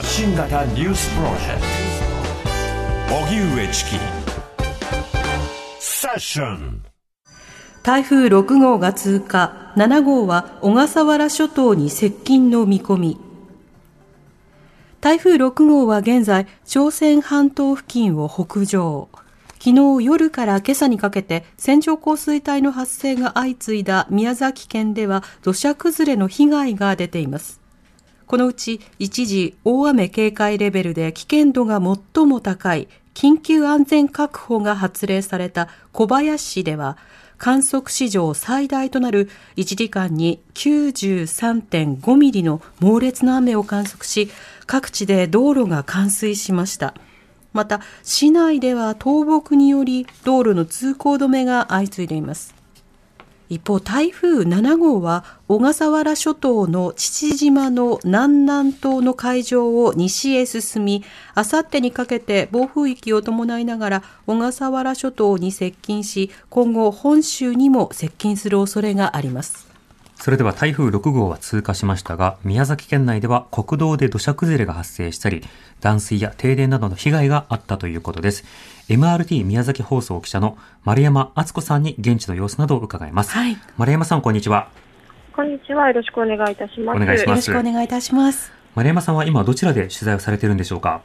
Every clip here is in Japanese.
発信型ニュースプロジェクト。荻上チキセッション台風6号が通過。7号は小笠原諸島に接近の見込み。台風6号は現在朝鮮半島付近を北上。昨日夜から今朝にかけて線状降水帯の発生が相次いだ宮崎県では土砂崩れの被害が出ています。このうち一時大雨警戒レベルで危険度が最も高い緊急安全確保が発令された小林市では観測史上最大となる1時間に93.5ミリの猛烈な雨を観測し各地で道路が冠水しました。また市内では倒木により道路の通行止めが相次いでいます。一方台風7号は小笠原諸島の父島の南南東の海上を西へ進みあさってにかけて暴風域を伴いながら小笠原諸島に接近し今後本州にも接近する恐れがあります。それでは台風6号は通過しましたが、宮崎県内では国道で土砂崩れが発生したり、断水や停電などの被害があったということです。MRT 宮崎放送記者の丸山敦子さんに現地の様子などを伺います。はい、丸山さん、こんにちは。こんにちは。よろしくお願いいたします。お願いします。よろしくお願いいたします。丸山さんは今どちらで取材をされているんでしょうか？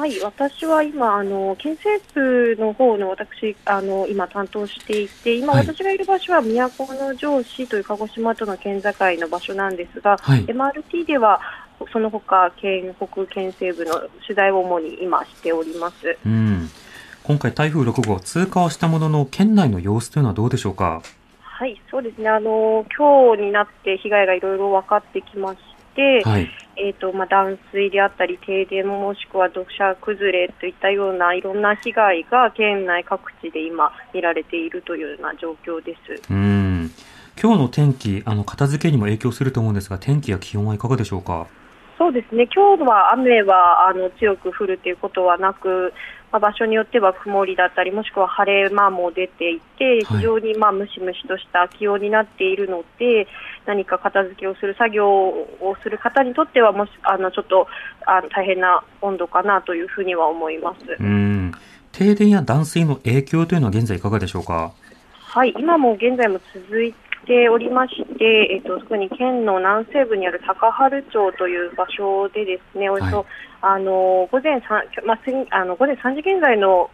はい、私は今、あの県政府の方の私あの今担当していて、今、私がいる場所は都城市という鹿児島との県境の場所なんですが、はい、MRT ではその他県北県西部の取材を主に今しております。うん。今回、台風6号通過をしたものの県内の様子というのはどうでしょうか？はいそうですね。あの今日になって被害がいろいろ分かってきまして、はいえーとまあ、断水であったり停電もしくは土砂崩れといったようないろんな被害が県内各地で今見られているというような状況です。うん。今日の天気あの片付けにも影響すると思うんですが天気や気温はいかがでしょうか？そうですね。今日は雨はあの強く降るということはなくまあ、場所によっては曇りだったりもしくは晴れ間も出ていて非常にまあムシムシとした気温になっているので何か片付けをする作業をする方にとってはもしあのちょっとあの大変な温度かなというふうには思います。うん。停電や断水の影響というのは現在いかがでしょうか？はい。今も現在も続いておりまして、えっと、特に県の南西部にある高原町という場所でですね、およそ、はい、あの午前 3, まあ、あの午前3時現在の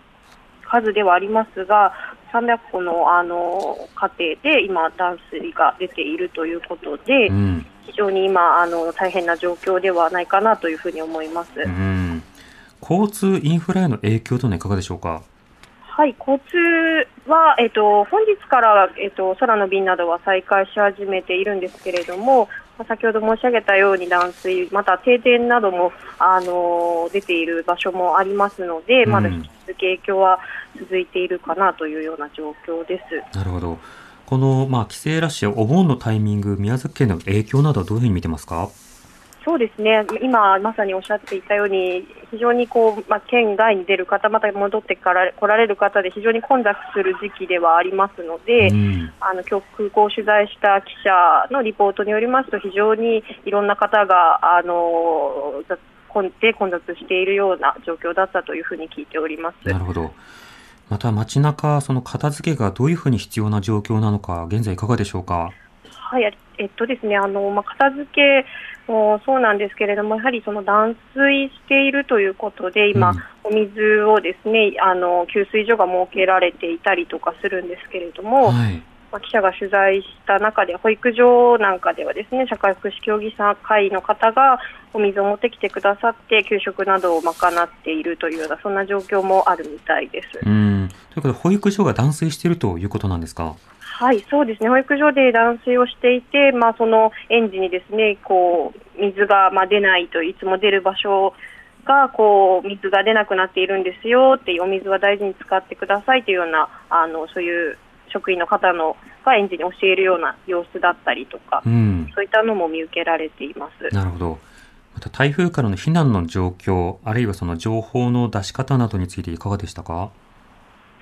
数ではありますが、300戸のあの家庭で今、断水が出ているということで、うん、非常に今あの、大変な状況ではないかなというふうに思います、うん、交通インフラへの影響というのはいかがでしょうか？はい、交通は、えっと、本日から、えっと、空の便などは再開し始めているんですけれども、先ほど申し上げたように断水、また停電なども、あの出ている場所もありますので、まだ引き続き影響は続いているかなというような状況です。なるほど。この、まあ、帰省ラッシュお盆のタイミング、宮崎県の影響などはどういうふうに見てますか？そうですね、今まさにおっしゃっていたように、非常にこう、まあ、県外に出る方、また戻ってから来られる方で、非常に混雑する時期ではありますので、うん、あの今日空港を取材した記者のリポートによりますと、非常にいろんな方が、あの混で混雑しているような状況だったというふうに聞いております。なるほどまた街中、その片付けがどういうふうに必要な状況なのか、現在いかがでしょうか？はい、えっとですね、あのまあ、片付けもそうなんですけれども、やはりその断水しているということで、今、うん、お水をですねあの給水所が設けられていたりとかするんですけれども、はい、まあ、記者が取材した中で、保育所なんかではですね社会福祉協議会の方がお水を持ってきてくださって、給食などを賄っているというような、そんな状況もあるみたいです。うんということで、保育所が断水しているということなんですか？はい、そうですね。保育所で断水をしていて、まあ、その園児にですね、こう、水が、まあ、出ないといつも出る場所が、こう、水が出なくなっているんですよってお水は大事に使ってくださいというような、あの、そういう職員の方のが園児に教えるような様子だったりとか、うん、そういったのも見受けられています。なるほど。また台風からの避難の状況、あるいはその情報の出し方などについていかがでしたか？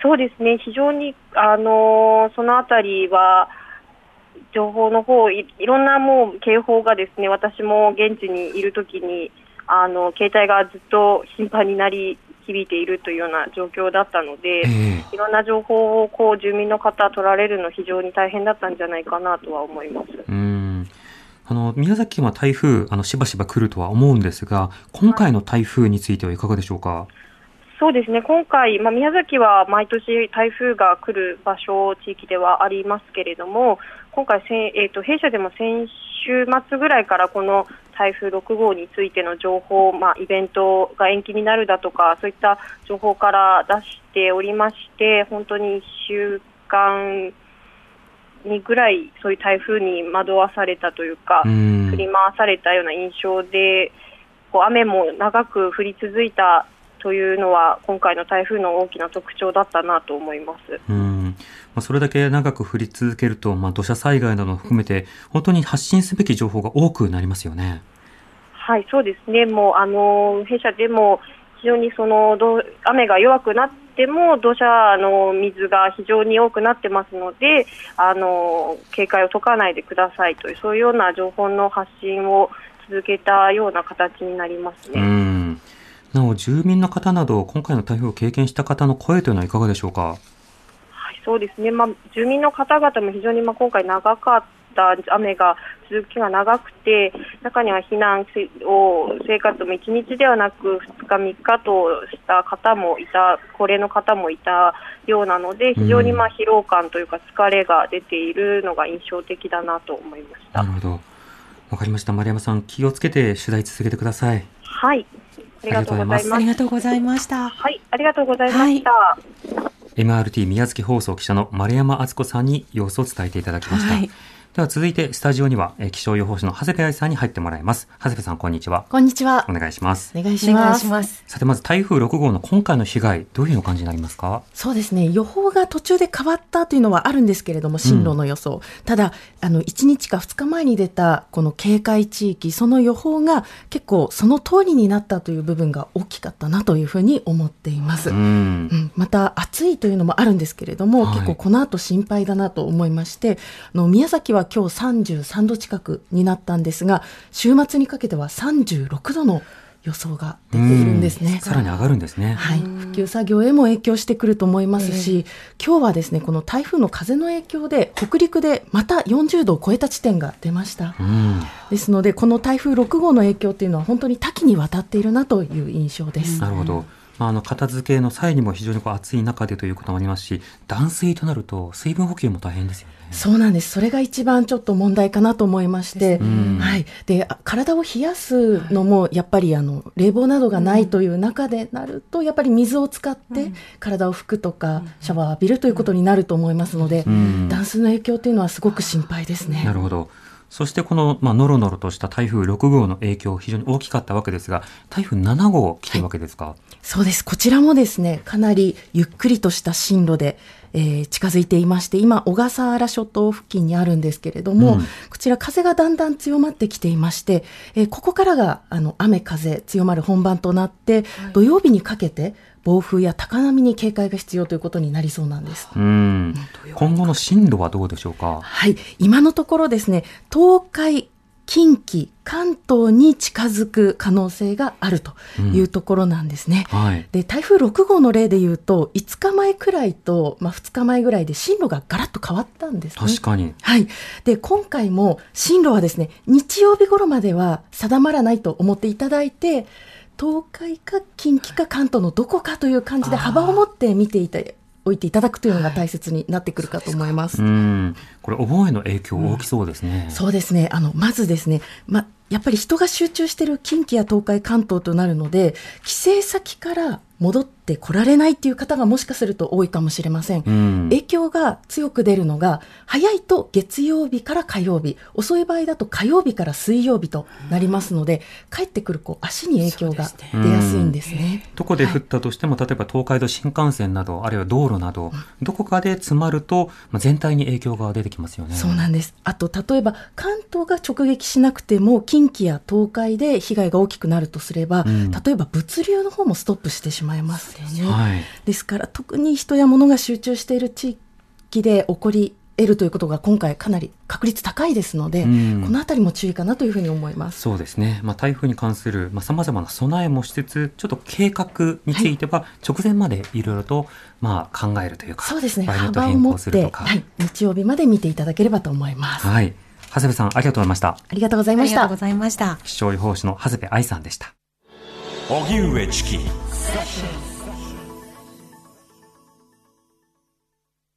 そうですね、非常に、あのそのあたりは、情報の方いいろんなもう警報がですね私も現地にいるときにあの携帯がずっと頻繁になり響いているというような状況だったので、ええいろんな情報をこう住民の方取られるの非常に大変だったんじゃないかなとは思います。うん。あの、宮崎県は台風、あの、しばしば来るとは思うんですが、今回の台風についてはいかがでしょうか？そうですね、今回、まあ、宮崎は毎年台風が来る場所、地域ではありますけれども、今回、えー、と弊社でも先週末ぐらいからこの台風6号についての情報、まあ、イベントが延期になるだとか、そういった情報から出しておりまして、本当に1週間にぐらい、そういう台風に惑わされたというか、うん。振り回されたような印象で、こう雨も長く降り続いたというのは、今回の台風の大きな特徴だったなと思います。うん。まあ、それだけ長く降り続けると、まあ、土砂災害なども含めて、本当に発信すべき情報が多くなりますよね。はい、そうですね。もうあの弊社でも非常にそのどう雨が弱くなっても土砂の水が非常に多くなってますので、あの警戒を解かないでくださいというそういうような情報の発信を続けたような形になりますうね。ん。なお、住民の方など、今回の台風を経験した方の声というのはいかがでしょうか？はい、そうですね。まあ住民の方々も非常にまあ今回長かった雨が続きが長くて、中には避難せを生活も1日ではなく2日3日とした方もいた、高齢の方もいたようなので、非常にまあ疲労感というか疲れが出ているのが印象的だなと思いました。なるほど。わかりました。丸山さん、気をつけて取材続けてください。はい。ありがとうございます。ありがとうございました。はい、ありがとうございました。MRT 宮崎放送記者の丸山敦子さんに様子を伝えていただきました。はいでは続いてスタジオにはえー気象予報士の長谷部愛さんに入ってもらいます。長谷部さんこんにちは。こんにちはお。願いします。お願いしお願ます。いします。さてまず台風6号の今回の被害、どういうふうな感じになりますか？そうですね。予報が途中で変わったというのはあるんですけれども、進路の予想。ただ、あの、1日か2日前に出たこの警戒地域、その予報が結構その通りになったという部分が大きかったなというふうに思っています。ううんん、また暑いというのもあるんですけれども、はい結構この後心配だなと思いましてあの宮崎は今日33度近くになったんですが週末にかけては36度の予想が出ているんですね。さらに上がるんですね。はい、復旧作業へも影響してくると思いますし、今日はですねこの台風の風の影響で北陸でまた40度を超えた地点が出ました。うん。ですのでこの台風6号の影響っていうのは本当に多岐にわたっているなという印象です。なるほど。まあ、あの、片付けの際にも非常にこう暑い中でということもありますし、断水となると水分補給も大変ですよね。そうなんです。それが一番ちょっと問題かなと思いまして、んはい。で、あ体を冷やすのも、やっぱりあの、冷房などがないという中でなると、やっぱり水を使って体を拭くとか、シャワーを浴びるということになると思いますので、ん断水の影響というのはすごく心配ですね。なるほど。そしてこの、まあ、ノロノロとした台風6号の影響、非常に大きかったわけですが、台風7号来てるわけですか、そうです。こちらもですね、かなりゆっくりとした進路で、えー近づいていまして、今、小笠原諸島付近にあるんですけれども、うん。こちら風がだんだん強まってきていまして、えーここからが、あの、雨風強まる本番となって、土曜日にかけて、暴風や高波に警戒が必要ということになりそうなんです。うん。今後の進路はどうでしょうか？はい。今のところですね、東海、近畿、関東に近づく可能性があるというところなんですね。はい。で台風6号の例で言うと5日前くらいと、まあ、2日前ぐらいで進路がガラッと変わったんですね。確かに。はい。で、今回も進路はですね、日曜日頃までは定まらないと思っていただいて、東海か近畿か関東のどこかという感じで幅を持って見ていたおいていただくというのが大切になってくるかと思います。うん。これ、お盆への影響大きそうですね。そうですね。あの、まずですね、ま、やっぱり人が集中している近畿や東海、関東となるので、帰省先から戻ってこられないっていう方がもしかすると多いかもしれません。うん。影響が強く出るのが、早いと月曜日から火曜日、遅い場合だと火曜日から水曜日となりますので、帰ってくるこう足に影響が出やすいんですね。どこで降ったとしても、例えば東海道新幹線など、あるいは道路など、どこかで詰まると、まあ、全体に影響が出てきますよね。そうなんです。あと、例えば、関東が直撃しなくても、近畿や東海で被害が大きくなるとすれば、うん例えば物流の方もストップしてしまいますよね。はい。ですから、特に人や物が集中している地域で起こり得るということが今回かなり確率高いですので、うんこのあたりも注意かなというふうに思います。そうですね。まあ、台風に関する、まあ、様々な備えもしつつ、ちょっと計画については、直前までいろいろと、まあ、考えるというか、そうですね。幅を持って、更するとか。はい、日曜日まで見ていただければと思います。はい。長谷部さん、ありがとうございました。ありがとうございましたありがとうご。ざいました。気象予報士の長谷部愛さんでした。荻上チキ。